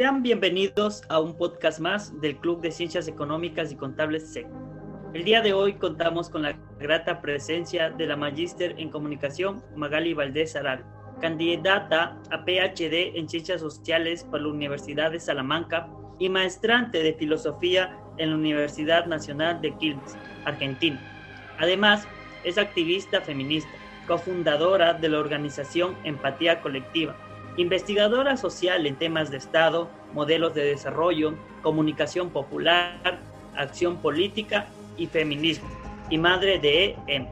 Sean bienvenidos a un podcast más del Club de Ciencias Económicas y Contables SEC. El día de hoy contamos con la grata presencia de la magíster en comunicación Magali Valdés Aral, candidata a PhD en Ciencias Sociales por la Universidad de Salamanca y maestrante de Filosofía en la Universidad Nacional de Quilmes, Argentina. Además, es activista feminista, cofundadora de la organización Empatía Colectiva, investigadora social en temas de Estado, modelos de desarrollo, comunicación popular, acción política y feminismo, y madre de EM.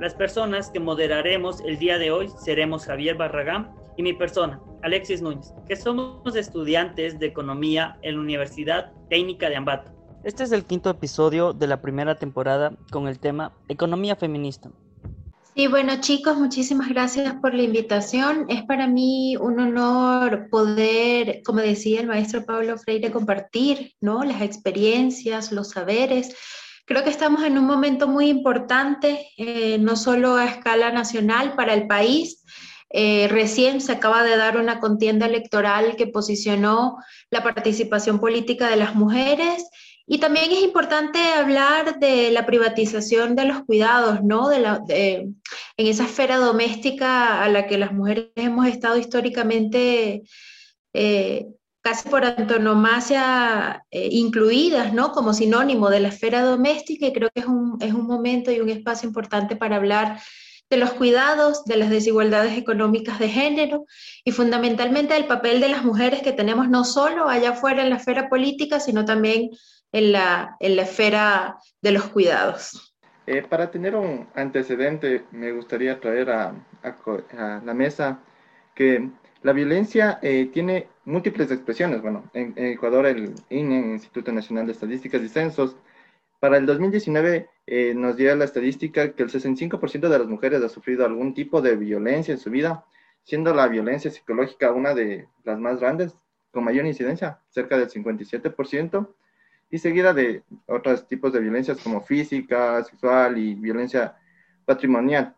Las personas que moderaremos el día de hoy seremos Javier Barragán y mi persona, Alexis Núñez, que somos estudiantes de Economía en la Universidad Técnica de Ambato. Este es el quinto episodio de la primera temporada con el tema Economía Feminista, Sí, bueno chicos, muchísimas gracias por la invitación. Es para mí un honor poder, como decía el maestro Pablo Freire, compartir ¿no? las experiencias, los saberes. Creo que estamos en un momento muy importante, eh, no solo a escala nacional para el país. Eh, recién se acaba de dar una contienda electoral que posicionó la participación política de las mujeres y también es importante hablar de la privatización de los cuidados, ¿no? De la, en esa esfera doméstica a la que las mujeres hemos estado históricamente eh, casi por antonomasia eh, incluidas, ¿no? Como sinónimo de la esfera doméstica y creo que es un, es un momento y un espacio importante para hablar de los cuidados, de las desigualdades económicas de género y fundamentalmente del papel de las mujeres que tenemos no solo allá afuera en la esfera política, sino también en la, en la esfera de los cuidados. Eh, para tener un antecedente, me gustaría traer a, a, la mesa que la violencia eh, tiene múltiples expresiones. Bueno, en, Ecuador el INE, el Instituto Nacional de Estadísticas y Censos, para el 2019 eh, nos dio la estadística que el 65% de las mujeres ha sufrido algún tipo de violencia en su vida, siendo la violencia psicológica una de las más grandes, con mayor incidencia, cerca del 57% y seguida de otros tipos de violencias como física, sexual y violencia patrimonial.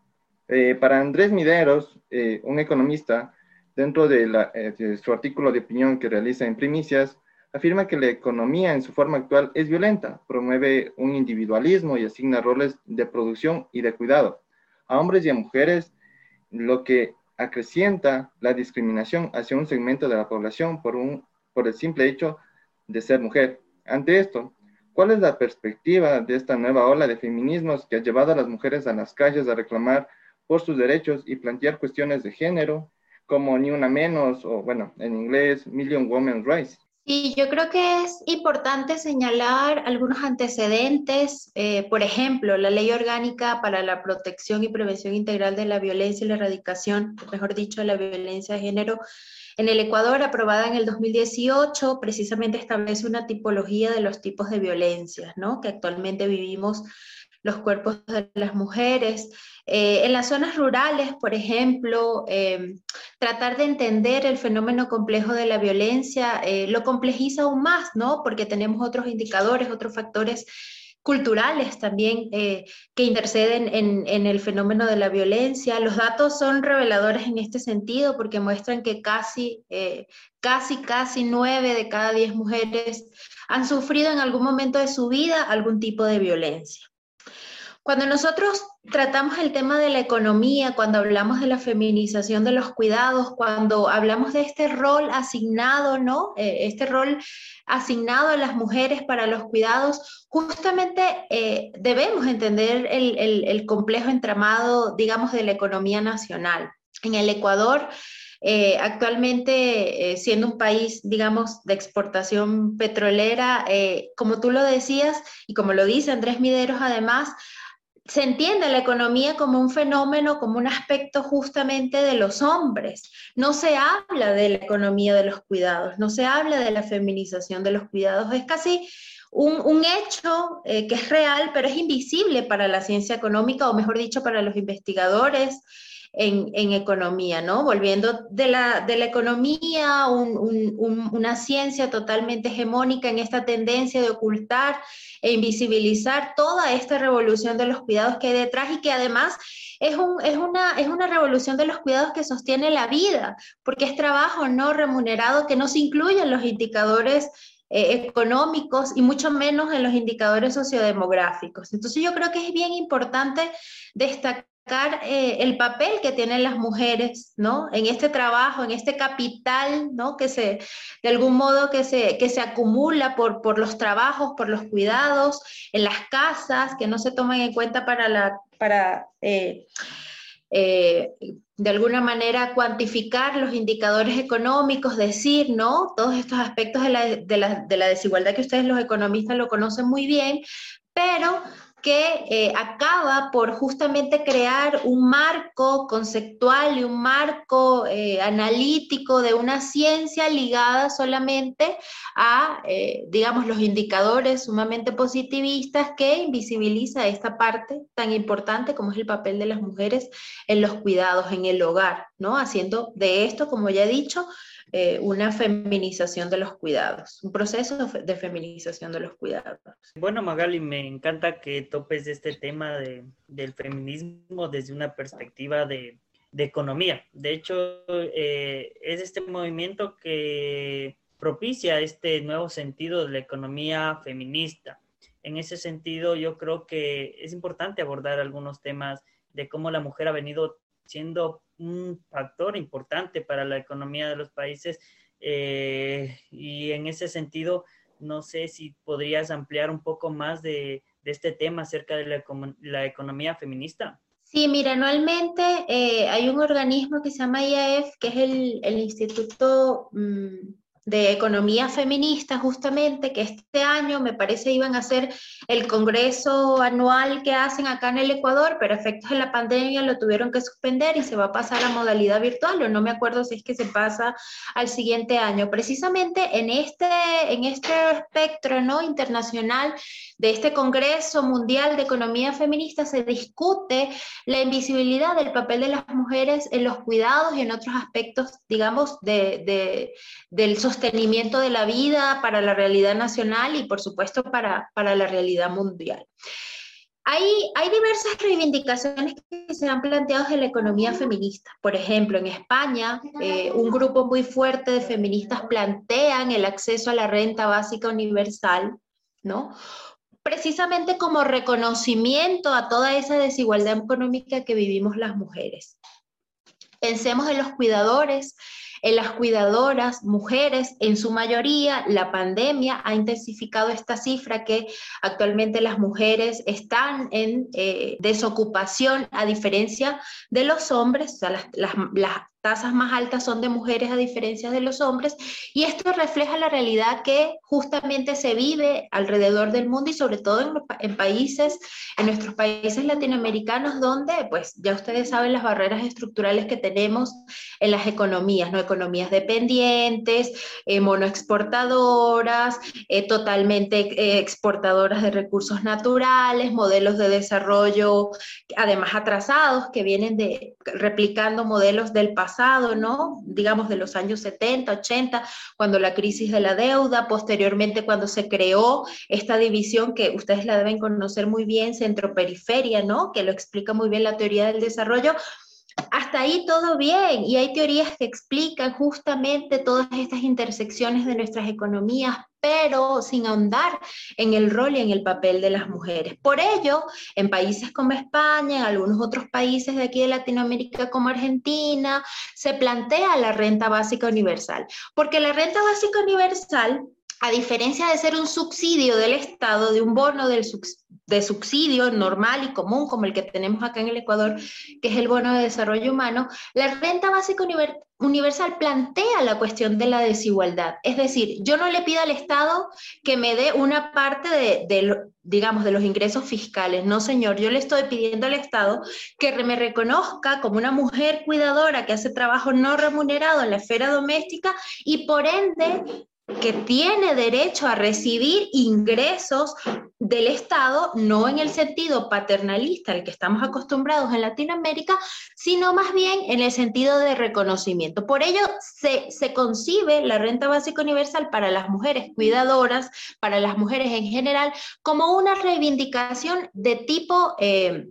Eh, para Andrés Mideros, eh, un economista, dentro de, eh, de, su artículo de opinión que realiza en Primicias, afirma que la economía en su forma actual es violenta, promueve un individualismo y asigna roles de producción y de cuidado a hombres y a mujeres, lo que acrecienta la discriminación hacia un segmento de la población por, un, por el simple hecho de ser mujer. Ante esto, ¿cuál es la perspectiva de esta nueva ola de feminismos que ha llevado a las mujeres a las calles a reclamar por sus derechos y plantear cuestiones de género, como ni una menos, o bueno, en inglés, Million Women's Rights? Y yo creo que es importante señalar algunos antecedentes, eh, por ejemplo, la Ley Orgánica para la Protección y Prevención Integral de la Violencia y la Erradicación, mejor dicho, la violencia de género, en el Ecuador, aprobada en el 2018, precisamente establece una tipología de los tipos de violencias, ¿no? Que actualmente vivimos los cuerpos de las mujeres. Eh, en las zonas rurales, por ejemplo, eh, tratar de entender el fenómeno complejo de la violencia eh, lo complejiza aún más, ¿no? Porque tenemos otros indicadores, otros factores culturales también eh, que interceden en, el fenómeno de la violencia. Los datos son reveladores en este sentido porque muestran que casi, eh, casi, casi nueve de cada diez mujeres han sufrido en algún momento de su vida algún tipo de violencia. Cuando nosotros tratamos el tema de la economía, cuando hablamos de la feminización de los cuidados, cuando hablamos de este rol asignado, ¿no? Eh, este rol asignado a las mujeres para los cuidados, justamente eh, debemos entender el, complejo entramado, digamos, de la economía nacional. En el Ecuador, eh, actualmente, siendo un país, digamos, de exportación petrolera, como tú lo decías y como lo dice Andrés Mideros, además, se entiende la economía como un fenómeno, como un aspecto justamente de los hombres. No se habla de la economía de los cuidados, no se habla de la feminización de los cuidados. Es casi un, hecho eh, que es real, pero es invisible para la ciencia económica, o mejor dicho, para los investigadores. En, economía, ¿no? Volviendo de la, de la economía, una ciencia totalmente hegemónica en esta tendencia de ocultar e invisibilizar toda esta revolución de los cuidados que hay detrás y que además es, es, una, es una revolución de los cuidados que sostiene la vida, porque es trabajo no remunerado que no se incluye en los indicadores eh, económicos y mucho menos en los indicadores sociodemográficos. Entonces yo creo que es bien importante destacar eh, el papel que tienen las mujeres, ¿no? En este trabajo, en este capital, ¿no? Que se, de algún modo, que se, que se acumula por, por los trabajos, por los cuidados, en las casas, que no se toman en cuenta para la, para, eh, eh, de alguna manera cuantificar los indicadores económicos, decir, ¿no? Todos estos aspectos de la, de la, de la desigualdad que ustedes los economistas lo conocen muy bien, pero que eh, acaba por justamente crear un marco conceptual y un marco eh, analítico de una ciencia ligada solamente a, eh, digamos, los indicadores sumamente positivistas que invisibiliza esta parte tan importante como es el papel de las mujeres en los cuidados, en el hogar, ¿no? Haciendo de esto, como ya he dicho, eh, una feminización de los cuidados, un proceso de feminización de los cuidados. Bueno, Magali, me encanta que topes este tema de, del feminismo desde una perspectiva de, de economía. De hecho, eh, es este movimiento que propicia este nuevo sentido de la economía feminista. En ese sentido, yo creo que es importante abordar algunos temas de cómo la mujer ha venido siendo un factor importante para la economía de los países eh, y en ese sentido, no sé si podrías ampliar un poco más de, este tema acerca de la, economía feminista. Sí, mira, anualmente eh, hay un organismo que se llama IAF, que es el, Instituto mm, de Economía Feminista, justamente, que este año me parece iban a hacer el congreso anual que hacen acá en el Ecuador, pero efectos de la pandemia lo tuvieron que suspender y se va a pasar a modalidad virtual, o no me acuerdo si es que se pasa al siguiente año. Precisamente en este, en este espectro ¿no? internacional de este Congreso Mundial de Economía Feminista se discute la invisibilidad del papel de las mujeres en los cuidados y en otros aspectos, digamos, de, de, del sostenibilidad sostenimiento de la vida, para la realidad nacional y por supuesto para, para la realidad mundial. Hay, hay, diversas reivindicaciones que se han planteado en la economía feminista. Por ejemplo, en España, eh, un grupo muy fuerte de feministas plantean el acceso a la renta básica universal, ¿no? Precisamente como reconocimiento a toda esa desigualdad económica que vivimos las mujeres. Pensemos en los cuidadores, en las cuidadoras, mujeres, en su mayoría, la pandemia ha intensificado esta cifra que actualmente las mujeres están en eh, desocupación a diferencia de los hombres, o sea, las, las, tasas más altas son de mujeres a diferencia de los hombres, y esto refleja la realidad que justamente se vive alrededor del mundo y sobre todo en, países, en nuestros países latinoamericanos, donde, pues ya ustedes saben las barreras estructurales que tenemos en las economías, ¿no? Economías dependientes, eh, monoexportadoras, eh, totalmente eh, exportadoras de recursos naturales, modelos de desarrollo además atrasados que vienen de replicando modelos del pasado pasado, ¿no? Digamos de los años 70, 80, cuando la crisis de la deuda, posteriormente cuando se creó esta división que ustedes la deben conocer muy bien, centro-periferia, ¿no? Que lo explica muy bien la teoría del desarrollo, hasta ahí todo bien y hay teorías que explican justamente todas estas intersecciones de nuestras economías, pero sin ahondar en el rol y en el papel de las mujeres. Por ello, en países como España, en algunos otros países de aquí de Latinoamérica como Argentina, se plantea la renta básica universal, porque la renta básica universal a diferencia de ser un subsidio del Estado, de un bono de subsidio normal y común como el que tenemos acá en el Ecuador, que es el bono de desarrollo humano, la renta básica universal plantea la cuestión de la desigualdad. Es decir, yo no le pido al Estado que me dé una parte de, digamos, de los ingresos fiscales. No, señor, yo le estoy pidiendo al Estado que me reconozca como una mujer cuidadora que hace trabajo no remunerado en la esfera doméstica y por ende que tiene derecho a recibir ingresos del Estado, no en el sentido paternalista al que estamos acostumbrados en Latinoamérica, sino más bien en el sentido de reconocimiento. Por ello, se, se concibe la renta básica universal para las mujeres cuidadoras, para las mujeres en general, como una reivindicación de tipo... Eh,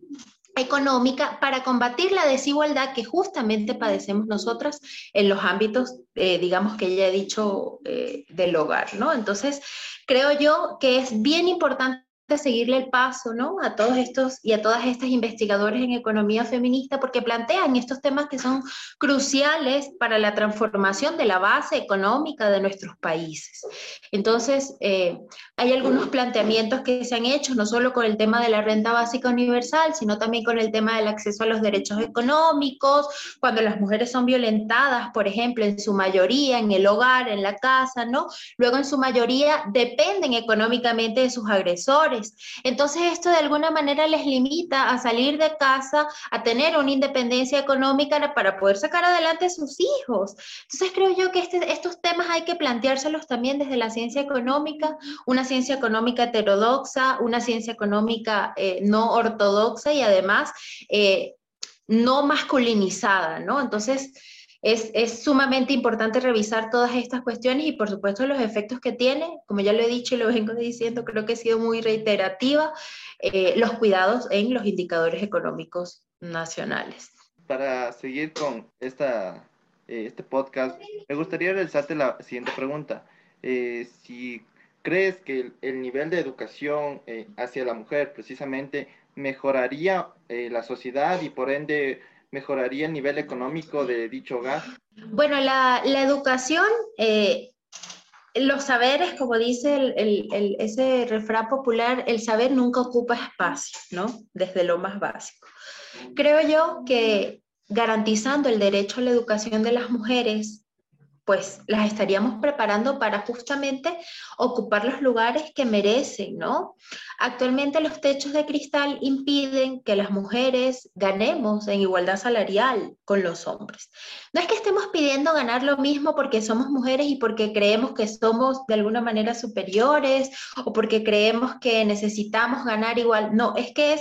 económica para combatir la desigualdad que justamente padecemos nosotras en los ámbitos, eh, digamos que ya he dicho, eh, del hogar, ¿no? Entonces, creo yo que es bien importante seguirle el paso ¿no? a todos estos y a todas estas investigadores en economía feminista porque plantean estos temas que son cruciales para la transformación de la base económica de nuestros países. Entonces, eh, hay algunos planteamientos que se han hecho, no solo con el tema de la renta básica universal, sino también con el tema del acceso a los derechos económicos, cuando las mujeres son violentadas, por ejemplo, en su mayoría en el hogar, en la casa, ¿no? Luego en su mayoría dependen económicamente de sus agresores entonces esto de alguna manera les limita a salir de casa, a tener una independencia económica para poder sacar adelante a sus hijos. Entonces creo yo que este, estos temas hay que planteárselos también desde la ciencia económica, una ciencia económica heterodoxa, una ciencia económica eh, no ortodoxa y además eh, no masculinizada, ¿no? Entonces, es, sumamente importante revisar todas estas cuestiones y por supuesto los efectos que tiene, como ya lo he dicho y lo vengo diciendo, creo que ha sido muy reiterativa, eh, los cuidados en los indicadores económicos nacionales. Para seguir con esta, eh, este podcast, me gustaría realizarte la siguiente pregunta. Eh, si crees que el, nivel de educación hacia la mujer precisamente mejoraría la sociedad y por ende mejoraría el nivel económico de dicho hogar? Bueno, la, educación, eh, los saberes, como dice ese refrán popular, el saber nunca ocupa espacio, ¿no? Desde lo más básico. Creo yo que garantizando el derecho a la educación de las mujeres, pues las estaríamos preparando para justamente ocupar los lugares que merecen, ¿no? Actualmente los techos de cristal impiden que las mujeres ganemos en igualdad salarial con los hombres. No es que estemos pidiendo ganar lo mismo porque somos mujeres y porque creemos que somos de alguna manera superiores o porque creemos que necesitamos ganar igual, no, es que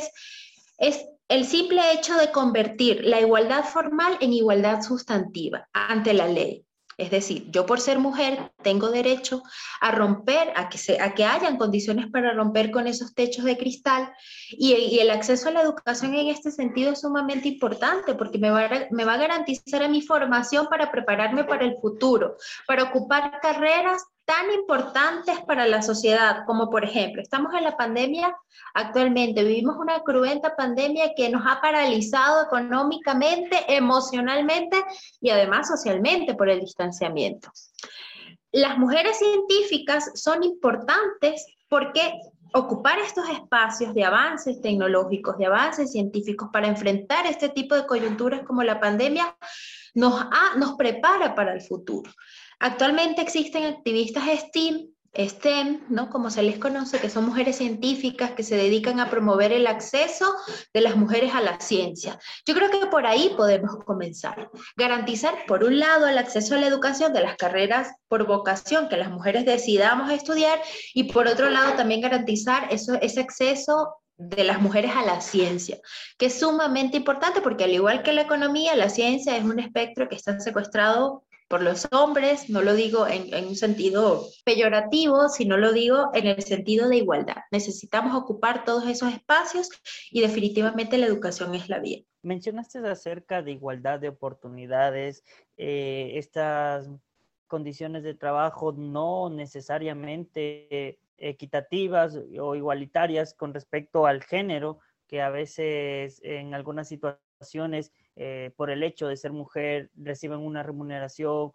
es, el simple hecho de convertir la igualdad formal en igualdad sustantiva ante la ley. Es decir, yo por ser mujer tengo derecho a romper, a que, se, a que hayan condiciones para romper con esos techos de cristal y, el acceso a la educación en este sentido es sumamente importante porque me va, me va a garantizar a mi formación para prepararme para el futuro, para ocupar carreras tan importantes para la sociedad, como por ejemplo, estamos en la pandemia actualmente, vivimos una cruenta pandemia que nos ha paralizado económicamente, emocionalmente y además socialmente por el distanciamiento. Las mujeres científicas son importantes porque ocupar estos espacios de avances tecnológicos, de avances científicos para enfrentar este tipo de coyunturas como la pandemia, nos, nos prepara para el futuro. Actualmente existen activistas STEAM, STEM, ¿no? como se les conoce, que son mujeres científicas que se dedican a promover el acceso de las mujeres a la ciencia. Yo creo que por ahí podemos comenzar. Garantizar, por un lado, el acceso a la educación de las carreras por vocación que las mujeres decidamos estudiar y por otro lado también garantizar ese acceso de las mujeres a la ciencia, que es sumamente importante porque al igual que la economía, la ciencia es un espectro que está secuestrado por los hombres, no lo digo en, un sentido peyorativo, sino lo digo en el sentido de igualdad. Necesitamos ocupar todos esos espacios y definitivamente la educación es la vía. Mencionaste acerca de igualdad de oportunidades, eh, estas condiciones de trabajo no necesariamente equitativas o igualitarias con respecto al género, que a veces en algunas situaciones eh, por el hecho de ser mujer reciben una remuneración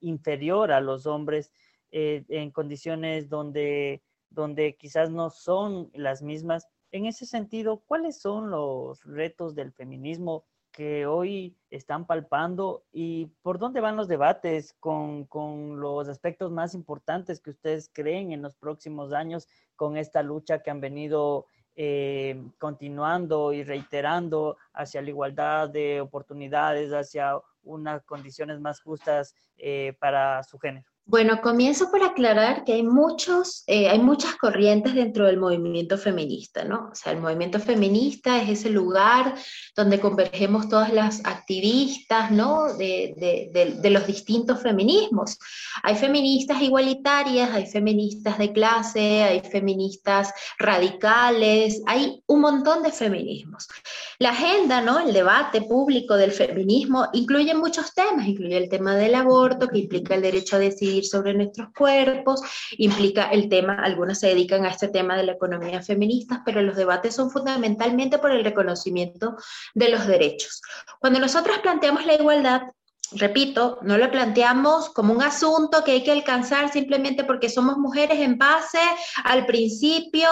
inferior a los hombres eh, en condiciones donde, donde quizás no son las mismas. En ese sentido, ¿cuáles son los retos del feminismo que hoy están palpando y por dónde van los debates con, con, los aspectos más importantes que ustedes creen en los próximos años con esta lucha que han venido eh, continuando y reiterando hacia la igualdad de oportunidades, hacia unas condiciones más justas eh, para su género. Bueno, comienzo por aclarar que hay, muchos, eh, hay muchas corrientes dentro del movimiento feminista, ¿no? O sea, el movimiento feminista es ese lugar donde convergemos todas las activistas, ¿no? De, de, de, los distintos feminismos. Hay feministas igualitarias, hay feministas de clase, hay feministas radicales, hay un montón de feminismos. La agenda, ¿no? El debate público del feminismo incluye muchos temas, incluye el tema del aborto, que implica el derecho a decidir sobre nuestros cuerpos, implica el tema, algunas se dedican a este tema de la economía feminista, pero los debates son fundamentalmente por el reconocimiento de los derechos. Cuando nosotros planteamos la igualdad, repito, no lo planteamos como un asunto que hay que alcanzar simplemente porque somos mujeres en base al principio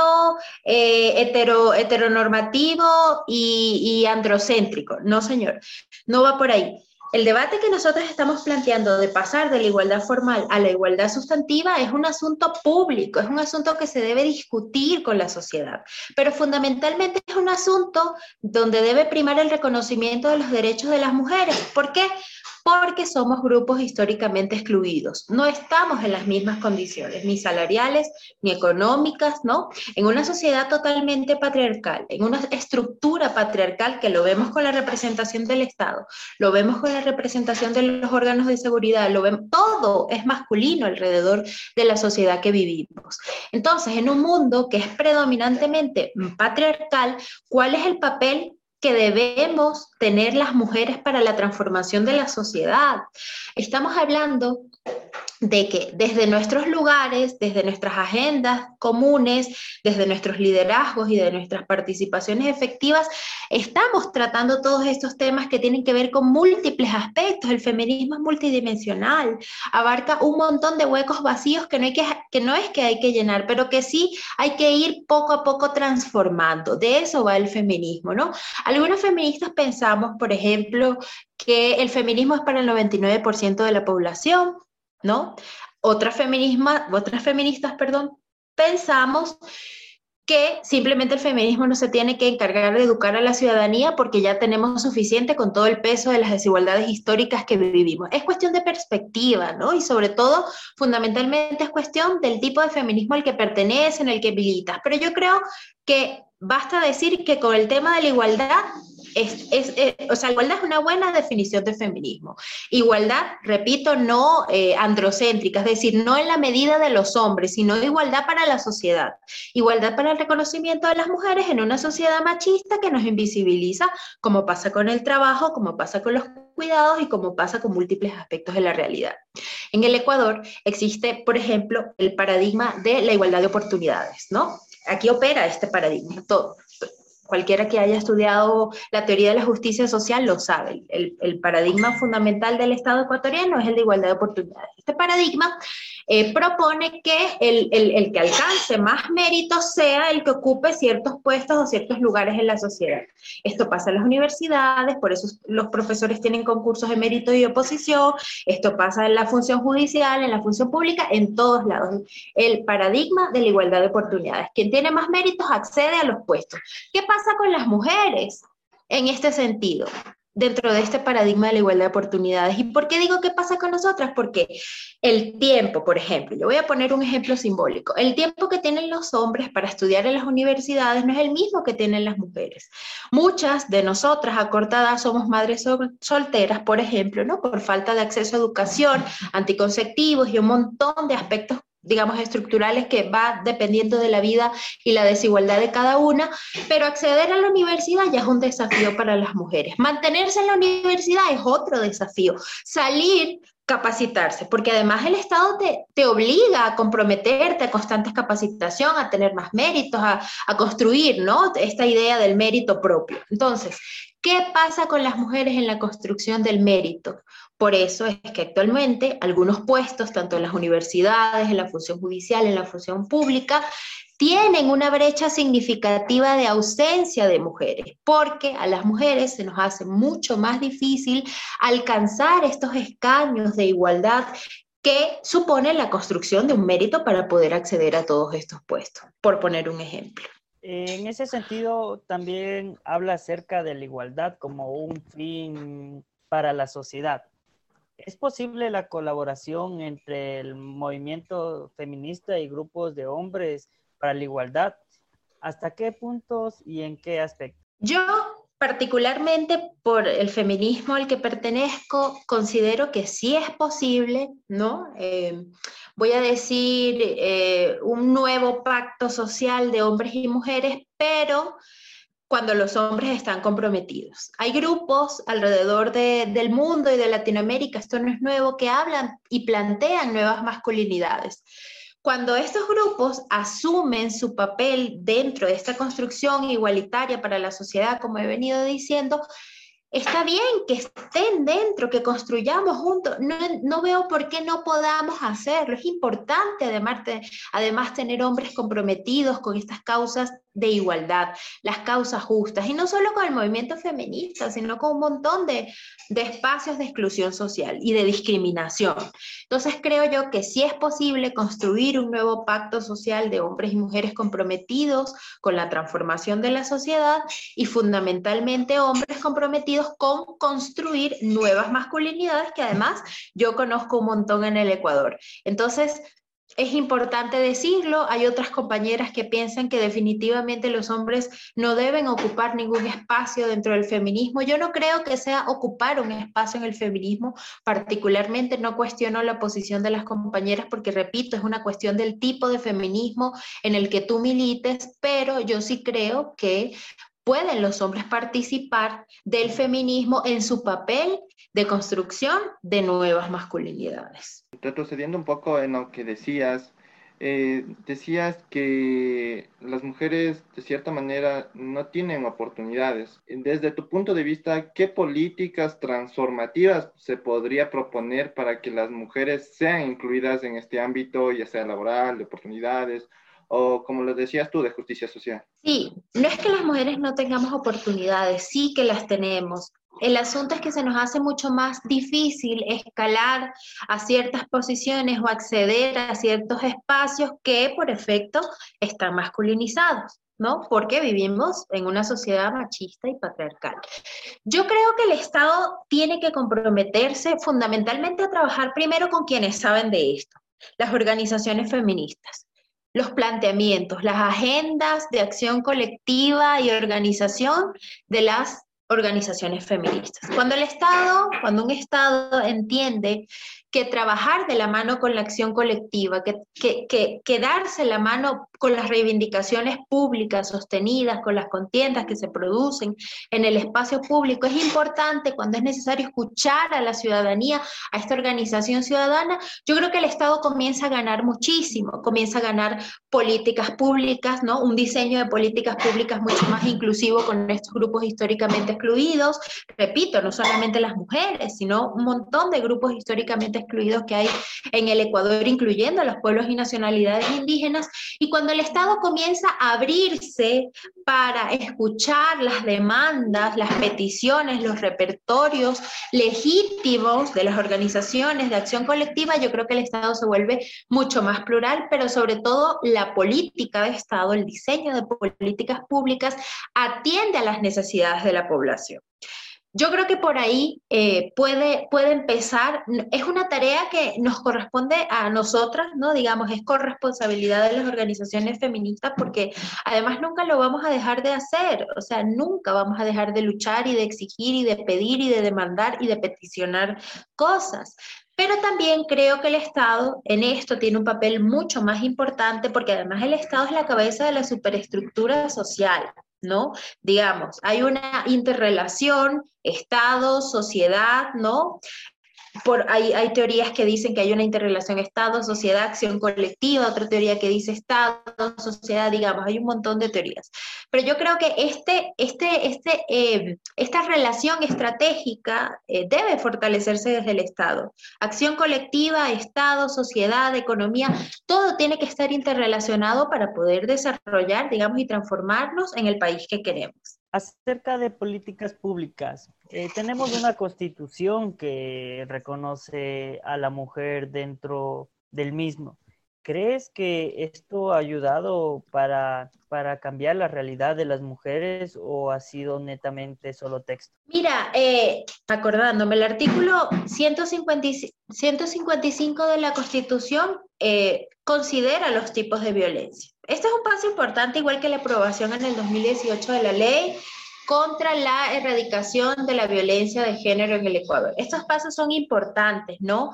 eh, hetero, heteronormativo y, y androcéntrico. No, señor, no va por ahí. El debate que nosotros estamos planteando de pasar de la igualdad formal a la igualdad sustantiva es un asunto público, es un asunto que se debe discutir con la sociedad, pero fundamentalmente es un asunto donde debe primar el reconocimiento de los derechos de las mujeres. ¿Por qué? Porque somos grupos históricamente excluidos. No estamos en las mismas condiciones, ni salariales, ni económicas, ¿no? En una sociedad totalmente patriarcal, en una estructura patriarcal que lo vemos con la representación del Estado, lo vemos con la representación de los órganos de seguridad, lo vemos, todo es masculino alrededor de la sociedad que vivimos. Entonces, en un mundo que es predominantemente patriarcal, ¿cuál es el papel que debemos tener las mujeres para la transformación de la sociedad. Estamos hablando de que desde nuestros lugares, desde nuestras agendas comunes, desde nuestros liderazgos y de nuestras participaciones efectivas, estamos tratando todos estos temas que tienen que ver con múltiples aspectos. El feminismo es multidimensional, abarca un montón de huecos vacíos que no, que no es que hay que llenar, pero que sí hay que ir poco a poco transformando. De eso va el feminismo, ¿no? Algunos feministas pensamos, por ejemplo, que el feminismo es para el 99% de la población, ¿no? Otras, otras feministas, perdón, pensamos que simplemente el feminismo no se tiene que encargar de educar a la ciudadanía porque ya tenemos suficiente con todo el peso de las desigualdades históricas que vivimos. Es cuestión de perspectiva, ¿no? Y sobre todo, fundamentalmente es cuestión del tipo de feminismo al que pertenece, en el que militas. Pero yo creo que basta decir que con el tema de la igualdad es, o sea, igualdad es una buena definición de feminismo. Igualdad, repito, no eh, androcéntrica, es decir, no en la medida de los hombres, sino igualdad para la sociedad. Igualdad para el reconocimiento de las mujeres en una sociedad machista que nos invisibiliza, como pasa con el trabajo, como pasa con los cuidados y como pasa con múltiples aspectos de la realidad. En el Ecuador existe, por ejemplo, el paradigma de la igualdad de oportunidades, ¿no? Aquí opera este paradigma. Todo, cualquiera que haya estudiado la teoría de la justicia social lo sabe. El, el, paradigma fundamental del Estado ecuatoriano es el de igualdad de oportunidades. Este paradigma eh, propone que el, el, que alcance más méritos sea el que ocupe ciertos puestos o ciertos lugares en la sociedad. Esto pasa en las universidades, por eso los profesores tienen concursos de mérito y oposición, esto pasa en la función judicial, en la función pública, en todos lados. El paradigma de la igualdad de oportunidades. Quien tiene más méritos accede a los puestos. ¿Qué pasa con las mujeres en este sentido? dentro de este paradigma de la igualdad de oportunidades. ¿Y por qué digo qué pasa con nosotras? Porque el tiempo, por ejemplo, yo voy a poner un ejemplo simbólico, el tiempo que tienen los hombres para estudiar en las universidades no es el mismo que tienen las mujeres. Muchas de nosotras a corta edad somos madres solteras, por ejemplo, ¿no? Por falta de acceso a educación, anticonceptivos y un montón de aspectos digamos, estructurales que va dependiendo de la vida y la desigualdad de cada una, pero acceder a la universidad ya es un desafío para las mujeres. Mantenerse en la universidad es otro desafío. Salir capacitarse, porque además el Estado te, te, obliga a comprometerte a constantes capacitación, a tener más méritos, a, a construir, ¿no? Esta idea del mérito propio. Entonces, ¿qué pasa con las mujeres en la construcción del mérito? Por eso es que actualmente algunos puestos, tanto en las universidades, en la función judicial, en la función pública, tienen una brecha significativa de ausencia de mujeres, porque a las mujeres se nos hace mucho más difícil alcanzar estos escaños de igualdad que supone la construcción de un mérito para poder acceder a todos estos puestos, por poner un ejemplo. En ese sentido, también habla acerca de la igualdad como un fin para la sociedad. ¿Es posible la colaboración entre el movimiento feminista y grupos de hombres para la igualdad? ¿Hasta qué puntos y en qué aspectos? Yo particularmente por el feminismo al que pertenezco, considero que sí es posible, ¿no? Eh, voy a decir eh, un nuevo pacto social de hombres y mujeres, pero cuando los hombres están comprometidos. Hay grupos alrededor del mundo y de Latinoamérica, esto no es nuevo, que hablan y plantean nuevas masculinidades. Cuando estos grupos asumen su papel dentro de esta construcción igualitaria para la sociedad, como he venido diciendo, está bien que estén dentro, que construyamos juntos. No, veo por qué no podamos hacerlo. Es importante además, además tener hombres comprometidos con estas causas de igualdad, las causas justas, y no solo con el movimiento feminista, sino con un montón de, de espacios de exclusión social y de discriminación. Entonces creo yo que sí es posible construir un nuevo pacto social de hombres y mujeres comprometidos con la transformación de la sociedad y fundamentalmente hombres comprometidos con construir nuevas masculinidades que además yo conozco un montón en el Ecuador. Entonces, es importante decirlo, hay otras compañeras que piensan que definitivamente los hombres no deben ocupar ningún espacio dentro del feminismo. Yo no creo que sea ocupar un espacio en el feminismo, particularmente no cuestiono la posición de las compañeras porque, repito, es una cuestión del tipo de feminismo en el que tú milites, pero yo sí creo que pueden los hombres participar del feminismo en su papel de construcción de nuevas masculinidades. Retrocediendo un poco en lo que decías, eh, decías que las mujeres de cierta manera no tienen oportunidades. Desde tu punto de vista, ¿qué políticas transformativas se podría proponer para que las mujeres sean incluidas en este ámbito, ya sea laboral, de oportunidades o como lo decías tú, de justicia social. Sí, no es que las mujeres no tengamos oportunidades, sí que las tenemos. El asunto es que se nos hace mucho más difícil escalar a ciertas posiciones o acceder a ciertos espacios que por efecto están masculinizados. ¿no? Porque vivimos en una sociedad machista y patriarcal. Yo creo que el Estado tiene que comprometerse fundamentalmente a trabajar primero con quienes saben de esto, las organizaciones feministas los planteamientos, las agendas de acción colectiva y organización de las organizaciones feministas. Cuando el Estado, cuando un Estado entiende que trabajar de la mano con la acción colectiva, que, que, que, darse la mano con las reivindicaciones públicas sostenidas, con las contiendas que se producen en el espacio público, es importante cuando es necesario escuchar a la ciudadanía, a esta organización ciudadana, yo creo que el Estado comienza a ganar muchísimo, comienza a ganar políticas públicas, ¿no? Un diseño de políticas públicas mucho más inclusivo con estos grupos históricamente excluidos, repito, no solamente las mujeres, sino un montón de grupos históricamente excluidos que hay en el Ecuador, incluyendo a los pueblos y nacionalidades indígenas, y cuando el Estado comienza a abrirse para escuchar las demandas, las peticiones, los repertorios legítimos de las organizaciones de acción colectiva, yo creo que el Estado se vuelve mucho más plural, pero sobre todo la política de Estado, el diseño de políticas públicas atiende a las necesidades de la población. Yo creo que por ahí eh, puede, puede empezar, es una tarea que nos corresponde a nosotras, ¿no? Digamos, es corresponsabilidad de las organizaciones feministas porque además nunca lo vamos a dejar de hacer, o sea, nunca vamos a dejar de luchar y de exigir y de pedir y de demandar y de peticionar cosas. Pero también creo que el Estado en esto tiene un papel mucho más importante porque además el Estado es la cabeza de la superestructura social. ¿No? Digamos, hay una interrelación, Estado, sociedad, ¿no? Por, hay, hay, teorías que dicen que hay una interrelación Estado, sociedad, acción colectiva, otra teoría que dice Estado, sociedad, digamos, hay un montón de teorías. Pero yo creo que este, este, este, eh, esta relación estratégica eh, debe fortalecerse desde el Estado. Acción colectiva, Estado, sociedad, economía, todo tiene que estar interrelacionado para poder desarrollar, digamos, y transformarnos en el país que queremos. Acerca de políticas públicas, eh, tenemos una constitución que reconoce a la mujer dentro del mismo. ¿Crees que esto ha ayudado para, para cambiar la realidad de las mujeres o ha sido netamente solo texto? Mira, eh, acordándome, el artículo 155 de la Constitución eh, considera los tipos de violencia. Este es un paso importante, igual que la aprobación en el 2018 de la ley contra la erradicación de la violencia de género en el Ecuador. Estos pasos son importantes, ¿no?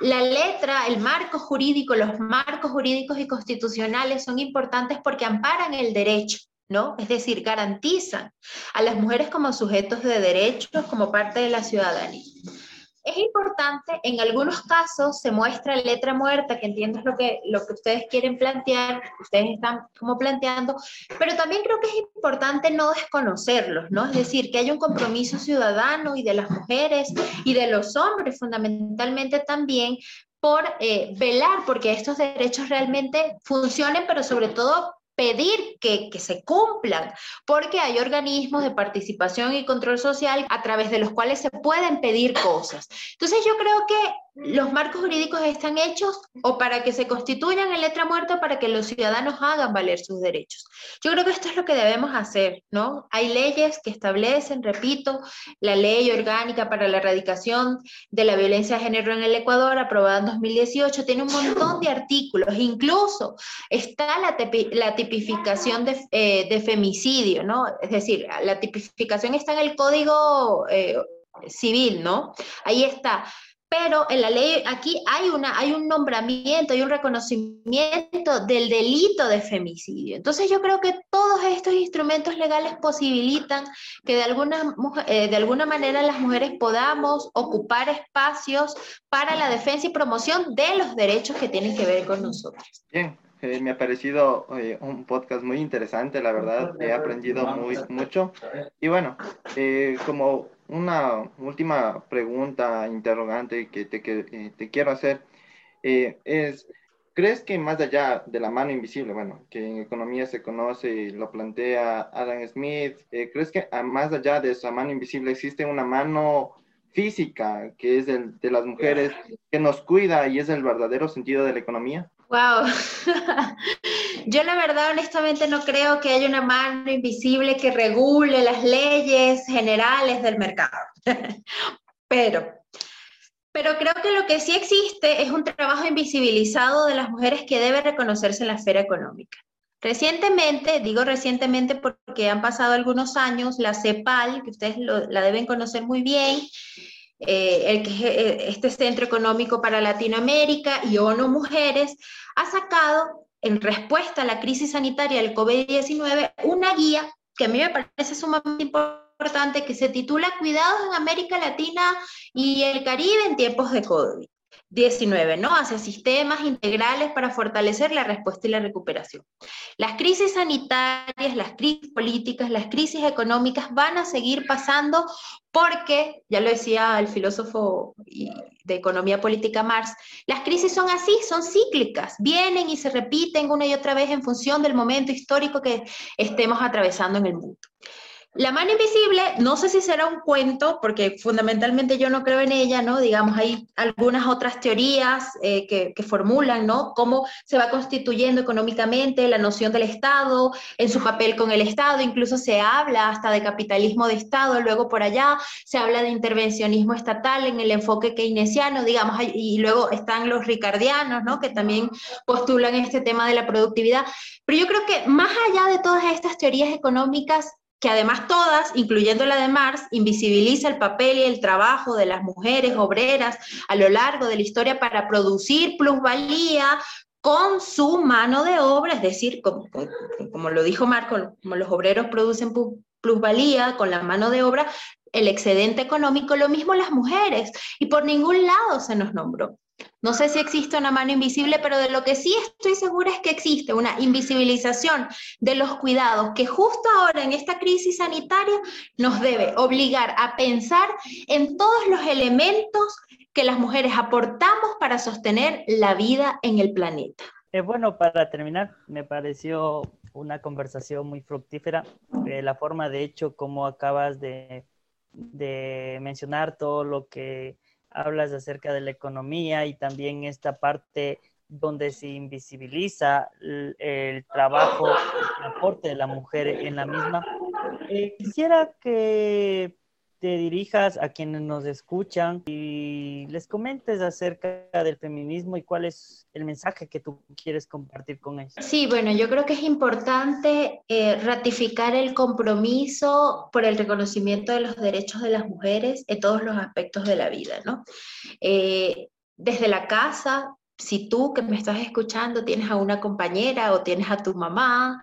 La letra, el marco jurídico, los marcos jurídicos y constitucionales son importantes porque amparan el derecho, ¿no? Es decir, garantizan a las mujeres como sujetos de derechos, como parte de la ciudadanía. Es importante, en algunos casos se muestra letra muerta, que entiendo es lo que, lo que ustedes quieren plantear, ustedes están como planteando, pero también creo que es importante no desconocerlos, ¿no? Es decir, que hay un compromiso ciudadano y de las mujeres y de los hombres fundamentalmente también por eh, velar porque estos derechos realmente funcionen, pero sobre todo pedir que, que, se cumplan, porque hay organismos de participación y control social a través de los cuales se pueden pedir cosas. Entonces yo creo que los marcos jurídicos están hechos o para que se constituyan en letra muerta para que los ciudadanos hagan valer sus derechos. Yo creo que esto es lo que debemos hacer, ¿no? Hay leyes que establecen, repito, la ley orgánica para la erradicación de la violencia de género en el Ecuador, aprobada en 2018, tiene un montón de artículos, incluso está la, tipificación de, eh, de, femicidio, ¿no? Es decir, la tipificación está en el Código eh, Civil, ¿no? Ahí está pero en la ley aquí hay, una, hay un nombramiento, hay un reconocimiento del delito de femicidio. Entonces yo creo que todos estos instrumentos legales posibilitan que de alguna, eh, de alguna manera las mujeres podamos ocupar espacios para la defensa y promoción de los derechos que tienen que ver con nosotros. Bien. Eh, me ha parecido eh, un podcast muy interesante, la verdad, he aprendido muy, mucho. Y bueno, como una última pregunta interrogante que te, eh, quiero hacer eh, es, ¿crees que más allá de la mano invisible, bueno, que en economía se conoce y lo plantea Adam Smith, eh, ¿crees que más allá de esa mano invisible existe una mano física que es el de las mujeres que nos cuida y es el verdadero sentido de la economía? Wow. Yo la verdad honestamente no creo que haya una mano invisible que regule las leyes generales del mercado. pero, pero creo que lo que sí existe es un trabajo invisibilizado de las mujeres que debe reconocerse en la esfera económica. Recientemente, digo recientemente porque han pasado algunos años, la CEPAL, que ustedes la deben conocer muy bien, eh, el que, eh, este Centro Económico para Latinoamérica y ONU Mujeres, ha sacado, en respuesta a la crisis sanitaria del COVID-19, una guía que a mí me parece sumamente importante, que se titula Cuidados en América Latina y el Caribe en tiempos de COVID. 19, ¿no? Hacia sistemas integrales para fortalecer la respuesta y la recuperación. Las crisis sanitarias, las crisis políticas, las crisis económicas van a seguir pasando porque, ya lo decía el filósofo de economía política Marx, las crisis son así, son cíclicas, vienen y se repiten una y otra vez en función del momento histórico que estemos atravesando en el mundo. La mano invisible, no sé si será un cuento, porque fundamentalmente yo no creo en ella, ¿no? Digamos, hay algunas otras teorías eh, que, que, formulan, ¿no? Cómo se va constituyendo económicamente la noción del Estado, en su papel con el Estado, incluso se habla hasta de capitalismo de Estado, luego por allá se habla de intervencionismo estatal en el enfoque keynesiano, digamos, y luego están los ricardianos, ¿no? Que también postulan este tema de la productividad. Pero yo creo que más allá de todas estas teorías económicas, que además todas, incluyendo la de Marx, invisibiliza el papel y el trabajo de las mujeres obreras a lo largo de la historia para producir plusvalía con su mano de obra, es decir, como, lo dijo Marco, como los obreros producen plusvalía con la mano de obra, el excedente económico, lo mismo las mujeres, y por ningún lado se nos nombró. No sé si existe una mano invisible, pero de lo que sí estoy segura es que existe una invisibilización de los cuidados que justo ahora en esta crisis sanitaria nos debe obligar a pensar en todos los elementos que las mujeres aportamos para sostener la vida en el planeta. Eh, bueno, para terminar, me pareció una conversación muy fructífera. Eh, la forma, de hecho, como acabas de, de mencionar todo lo que hablas acerca de la economía y también esta parte donde se invisibiliza el, trabajo, el aporte de la mujer en la misma. Eh, quisiera que te dirijas a quienes nos escuchan y les comentes acerca del feminismo y cuál es el mensaje que tú quieres compartir con ellos. Sí, bueno, yo creo que es importante eh, ratificar el compromiso por el reconocimiento de los derechos de las mujeres en todos los aspectos de la vida, ¿no? Eh, desde la casa, si tú que me estás escuchando tienes a una compañera o tienes a tu mamá,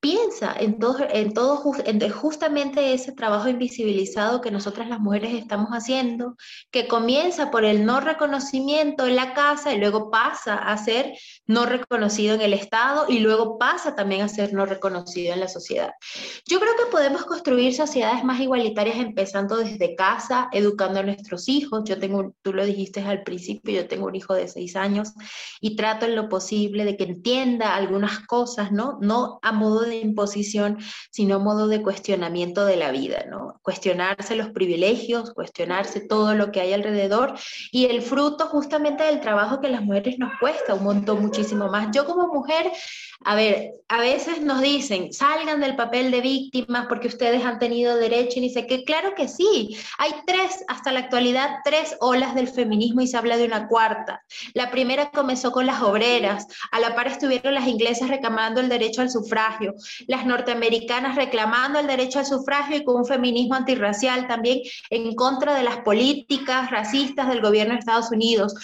piensa en todo, en todo en justamente ese trabajo invisibilizado que nosotras las mujeres estamos haciendo, que comienza por el no reconocimiento en la casa y luego pasa a ser no reconocido en el Estado y luego pasa también a ser no reconocido en la sociedad. Yo creo que podemos construir sociedades más igualitarias empezando desde casa, educando a nuestros hijos. Yo tengo, tú lo dijiste al principio, yo tengo un hijo de seis años y trato en lo posible de que entienda algunas cosas, ¿no? No a modo de de imposición, sino modo de cuestionamiento de la vida, ¿no? Cuestionarse los privilegios, cuestionarse todo lo que hay alrededor y el fruto justamente del trabajo que las mujeres nos cuesta un montón muchísimo más. Yo como mujer, a ver, a veces nos dicen, salgan del papel de víctimas porque ustedes han tenido derecho y dice que claro que sí, hay tres, hasta la actualidad, tres olas del feminismo y se habla de una cuarta. La primera comenzó con las obreras, a la par estuvieron las inglesas reclamando el derecho al sufragio, las norteamericanas reclamando el derecho al sufragio y con un feminismo antirracial también en contra de las políticas racistas del gobierno de Estados Unidos.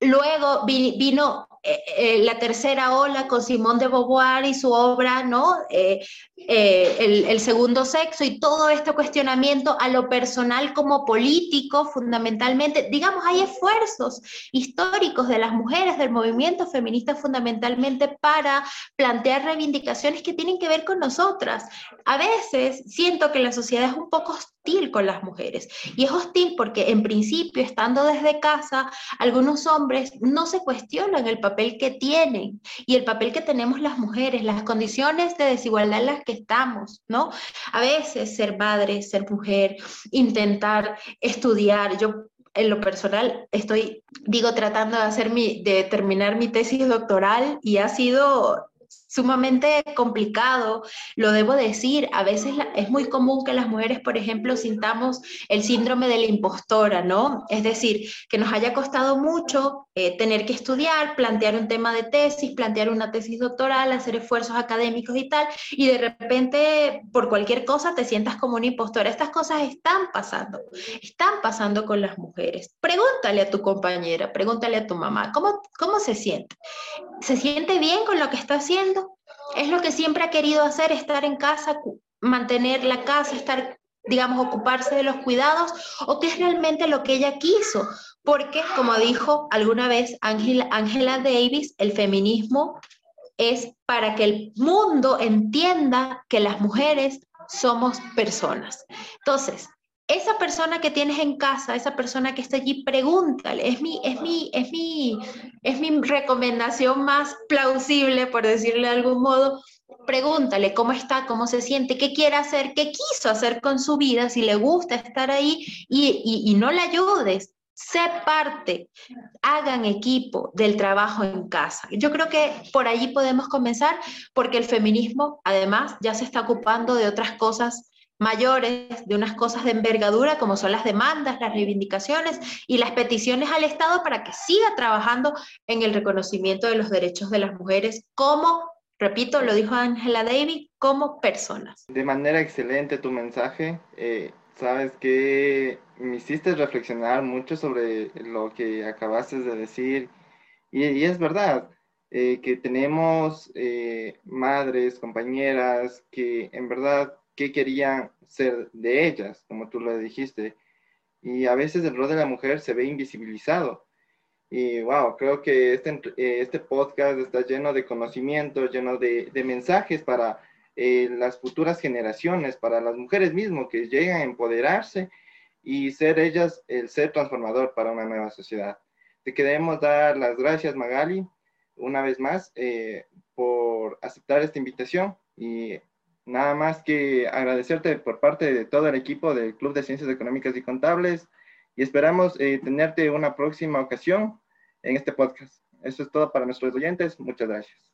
Luego vino eh, eh, la tercera ola con Simón de Beauvoir y su obra, ¿no? Eh, el, el, segundo sexo y todo este cuestionamiento a lo personal como político, fundamentalmente. Digamos, hay esfuerzos históricos de las mujeres del movimiento feminista fundamentalmente para plantear reivindicaciones que tienen que ver con nosotras. A veces siento que la sociedad es un poco hostil con las mujeres y es hostil porque en principio, estando desde casa, algunos hombres no se cuestionan el papel que tienen y el papel que tenemos las mujeres, las condiciones de desigualdad en las que estamos, ¿no? A veces ser madre, ser mujer, intentar estudiar, yo en lo personal estoy, digo, tratando de hacer mi, de terminar mi tesis doctoral y ha sido sumamente complicado, lo debo decir. A veces es muy común que las mujeres, por ejemplo, sintamos el síndrome de la impostora, ¿no? Es decir, que nos haya costado mucho eh, tener que estudiar, plantear un tema de tesis, plantear una tesis doctoral, hacer esfuerzos académicos y tal, y de repente por cualquier cosa te sientas como una impostora. Estas cosas están pasando, están pasando con las mujeres. Pregúntale a tu compañera, pregúntale a tu mamá, ¿cómo, cómo se siente? ¿Se siente bien con lo que está haciendo? es lo que siempre ha querido hacer, estar en casa, mantener la casa, estar, digamos, ocuparse de los cuidados, o qué es realmente lo que ella quiso. Porque, como dijo alguna vez Angela Davis, el feminismo es para que el mundo entienda que las mujeres somos personas. Entonces, esa persona que tienes en casa, esa persona que está allí, pregúntale. Es mi, es mi, es mi, es mi recomendación más plausible, por decirle de algún modo. Pregúntale cómo está, cómo se siente, qué quiere hacer, qué quiso hacer con su vida, si le gusta estar ahí y, y no le ayudes. Sé parte, hagan equipo del trabajo en casa. Yo creo que por allí podemos comenzar porque el feminismo además ya se está ocupando de otras cosas mayores de unas cosas de envergadura como son las demandas, las reivindicaciones y las peticiones al Estado para que siga trabajando en el reconocimiento de los derechos de las mujeres como, repito, lo dijo Angela Davis, como personas. De manera excelente tu mensaje. Eh, sabes que me hiciste reflexionar mucho sobre lo que acabaste de decir y, es verdad. Eh, que tenemos eh, madres, compañeras que en verdad qué querían ser de ellas, como tú lo dijiste. Y a veces el rol de la mujer se ve invisibilizado. Y wow, creo que este, eh, este podcast está lleno de conocimientos, lleno de, de mensajes para eh, las futuras generaciones, para las mujeres mismas que llegan a empoderarse y ser ellas el ser transformador para una nueva sociedad. Te queremos dar las gracias, Magali, una vez más, eh, por aceptar esta invitación y Nada más que agradecerte por parte de todo el equipo del Club de Ciencias Económicas y Contables y esperamos eh, tenerte una próxima ocasión en este podcast. eso es todo para nuestros oyentes. Muchas gracias.